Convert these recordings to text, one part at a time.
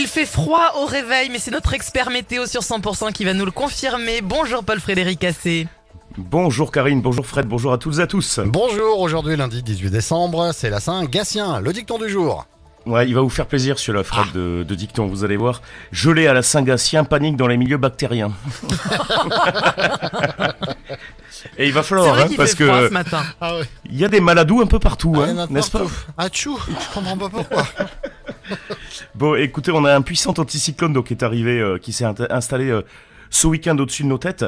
Il fait froid au réveil, mais c'est notre expert météo sur 100% qui va nous le confirmer. Bonjour Paul-Frédéric Assé. Bonjour Karine, bonjour Fred, bonjour à toutes et à tous. Bonjour, aujourd'hui lundi 18 décembre, c'est la Saint-Gatien, le dicton du jour. Ouais, il va vous faire plaisir celui-là, Fred, de, de dicton, vous allez voir. Gelé à la Saint-Gatien, panique dans les milieux bactériens. et il va falloir, vrai hein, qu'il parce fait froid que ce matin. Ah ouais, il y a des maladous un peu partout, hein, n'est-ce pas Achou, je comprends pas pourquoi. Bon, écoutez, on a un puissant anticyclone donc qui est arrivé, euh, qui s'est installé euh, ce week-end au-dessus de nos têtes.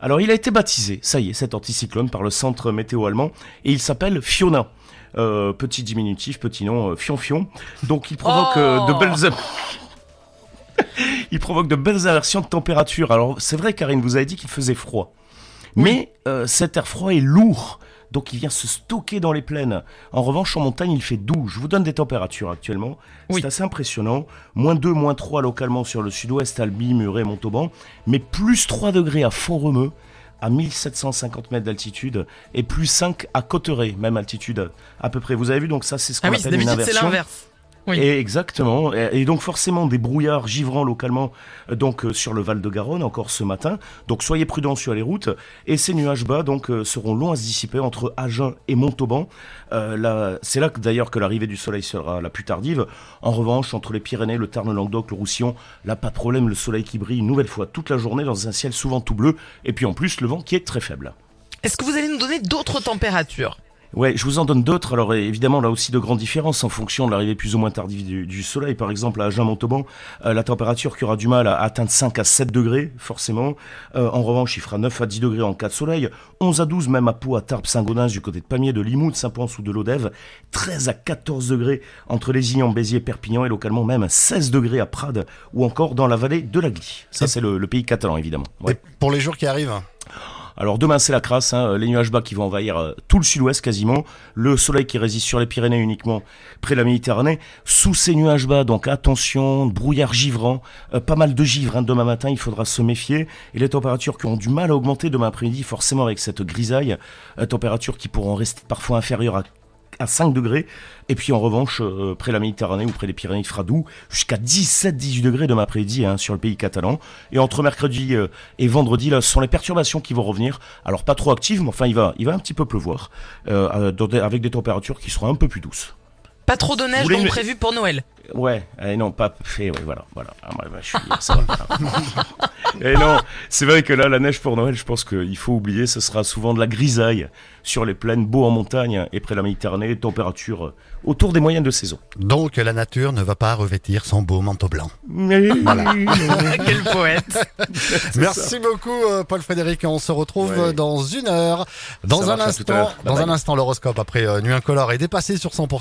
Alors, il a été baptisé, ça y est, cet anticyclone par le centre météo allemand, et il s'appelle Fiona. Euh, petit diminutif, petit nom, Fion Fion. Donc, il provoque euh, Oh de belles. il provoque de belles inversions de température. Alors, c'est vrai, Karine, vous avez dit qu'il faisait froid. Mais euh, cet air froid est lourd, donc il vient se stocker dans les plaines. En revanche, en montagne, il fait doux. Je vous donne des températures actuellement. Oui. C'est assez impressionnant. Moins 2, moins 3 localement sur le sud-ouest, Albi, Muret, Montauban. Mais plus 3 degrés à Font-Romeu, à 1750 mètres d'altitude. Et plus 5 à Cotteret, même altitude à peu près. Vous avez vu, donc ça, c'est ce qu'on Ah oui, appelle une d'habitude c'est inversion. l'inverse. Oui. Et exactement. Et, donc forcément des brouillards givrants localement euh, donc euh, sur le Val de Garonne encore ce matin. Donc soyez prudents sur les routes. Et ces nuages bas donc euh, seront longs à se dissiper entre Agen et Montauban. Euh, là, c'est là que d'ailleurs que l'arrivée du soleil sera la plus tardive. En revanche, entre les Pyrénées, le Tarn, le Languedoc, le Roussillon, là pas de problème, le soleil qui brille une nouvelle fois toute la journée dans un ciel souvent tout bleu. Et puis en plus le vent qui est très faible. Est-ce que vous allez nous donner d'autres températures? Ouais, je vous en donne d'autres. Alors évidemment, là aussi de grandes différences en fonction de l'arrivée plus ou moins tardive du, du soleil. Par exemple, à Agen-Montauban, euh, la température qui aura du mal à atteindre 5 à 7 degrés, forcément. Euh, en revanche, il fera 9 à 10 degrés en cas de soleil. 11 à 12 même à Pau, à Tarbes, Saint-Gaudens, du côté de Pamiers, de Limoux, de Saint-Pons ou de l'Odève. 13 à 14 degrés entre Lézignan, Béziers, Perpignan et localement même 16 degrés à Prades ou encore dans la vallée de la Glie. Ça, c'est le, le pays catalan, évidemment. Ouais. Pour les jours qui arrivent, Alors demain c'est la crasse, hein, les nuages bas qui vont envahir euh, tout le sud-ouest quasiment, le soleil qui résiste sur les Pyrénées uniquement près de la Méditerranée. Sous ces nuages bas, donc attention, brouillard givrant, euh, pas mal de givre hein, demain matin, il faudra se méfier. Et les températures qui ont du mal à augmenter demain après-midi, forcément avec cette grisaille, euh, températures qui pourront rester parfois inférieures à à 5 degrés. Et puis en revanche, euh, près de la Méditerranée ou près des Pyrénées, il fera doux jusqu'à 17-18 degrés demain après-midi hein, sur le pays catalan. Et entre mercredi euh, et vendredi, là, ce sont les perturbations qui vont revenir. Alors pas trop actives, mais enfin il va, il va un petit peu pleuvoir euh, avec des températures qui seront un peu plus douces. Pas trop de neige donc prévu pour Noël. Ouais, eh non, pas fait, ouais, voilà, voilà. Ah, je suis, ça va. Et non, c'est vrai que là, la neige pour Noël, je pense qu'il faut oublier, ce sera souvent de la grisaille sur les plaines, beau en montagne et près de la Méditerranée, température euh, autour des moyennes de saison. donc la nature ne va pas revêtir son beau manteau blanc. Quel poète. Merci beaucoup euh, Paul Frédéric, on se retrouve Ouais. dans une heure. Dans Ça un instant, dans bye. un instant l'horoscope après euh, Nuit Incolore est dépassé sur 100%.